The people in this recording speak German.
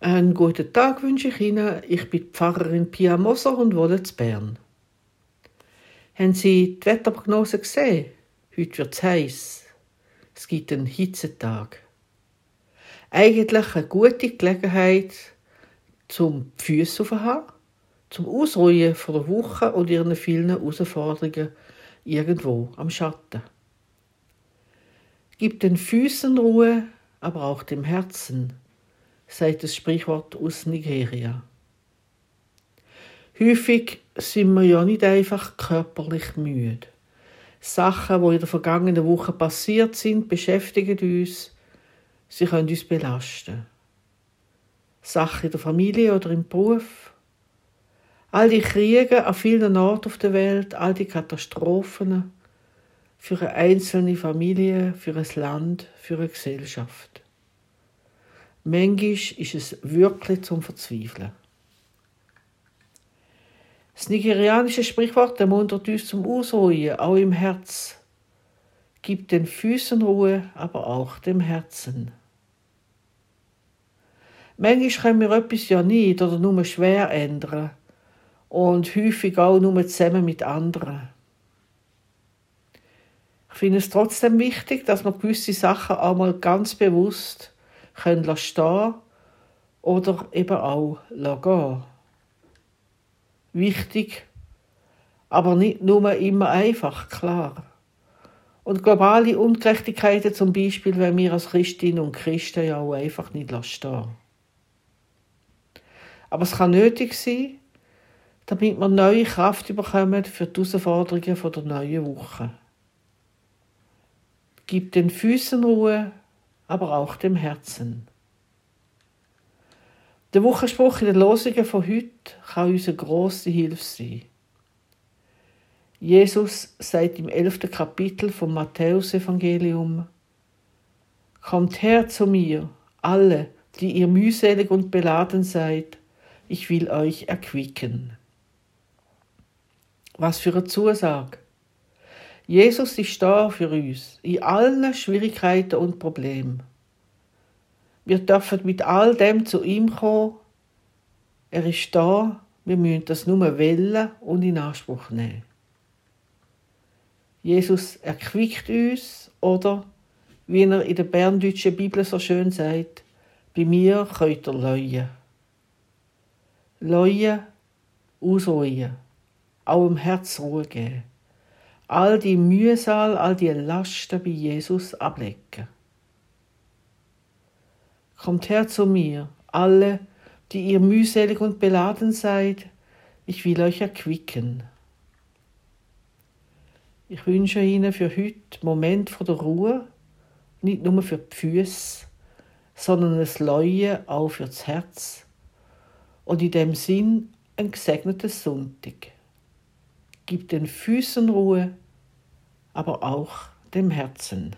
Einen guten Tag wünsche ich Ihnen. Ich bin Pfarrerin Pia Moser und wohne in Bern. Haben Sie die Wetterprognose gesehen? Heute wird es heiß. Es gibt einen Hitzetag. Eigentlich eine gute Gelegenheit, zum die Füße aufzuhaben, zum Ausruhen von der Woche und ihren vielen Herausforderungen irgendwo am Schatten. Gib den Füßen Ruhe, aber auch dem Herzen, sagt das Sprichwort aus Nigeria. Häufig sind wir ja nicht einfach körperlich müde. Sachen, die in der vergangenen Woche passiert sind, beschäftigen uns. Sie können uns belasten. Sachen in der Familie oder im Beruf. All die Kriege an vielen Orten auf der Welt, all die Katastrophen für eine einzelne Familie, für ein Land, für eine Gesellschaft. Manchmal ist es wirklich zum Verzweifeln. Das nigerianische Sprichwort ermuntert uns zum Ausruhen, auch im Herz. Gibt den Füßen Ruhe, aber auch dem Herzen. Manchmal können wir etwas ja nicht oder nur schwer ändern und häufig auch nur zusammen mit anderen. Ich finde es trotzdem wichtig, dass wir gewisse Sachen auch mal ganz bewusst können stehen oder eben auch gehen wichtig, aber nicht nur immer einfach, klar. Und globale Ungerechtigkeiten zum Beispiel, wenn wir als Christinnen und Christen ja auch einfach nicht stehen Aber es kann nötig sein, damit wir neue Kraft bekommen für die Herausforderungen der neuen Woche. Gib den Füßen Ruhe, aber auch dem Herzen. Der Wochenspruch in den Losungen von heute kann uns eine grosse Hilfe sein. Jesus sagt im elften Kapitel vom Matthäusevangelium: Kommt her zu mir, alle, die ihr mühselig und beladen seid, ich will euch erquicken. Was für eine Zusage! Jesus ist da für uns, in allen Schwierigkeiten und Problemen. Wir dürfen mit all dem zu ihm kommen. Er ist da. Wir müssen das nur wählen und in Anspruch nehmen. Jesus erquickt uns oder, wie er in der berndeutschen Bibel so schön sagt, bei mir könnt ihr leuen. Leuen, ausruhen, auch im Herz Ruhe geben. All die Mühsal, all die Lasten bei Jesus ablegen. Kommt her zu mir, alle, die ihr mühselig und beladen seid, ich will euch erquicken. Ich wünsche Ihnen für heute Moment von der Ruhe, nicht nur für die Füße, sondern ein Leuen auch für das Herz und in dem Sinn ein gesegneten Sonntag. Gib den Füßen Ruhe, aber auch dem Herzen.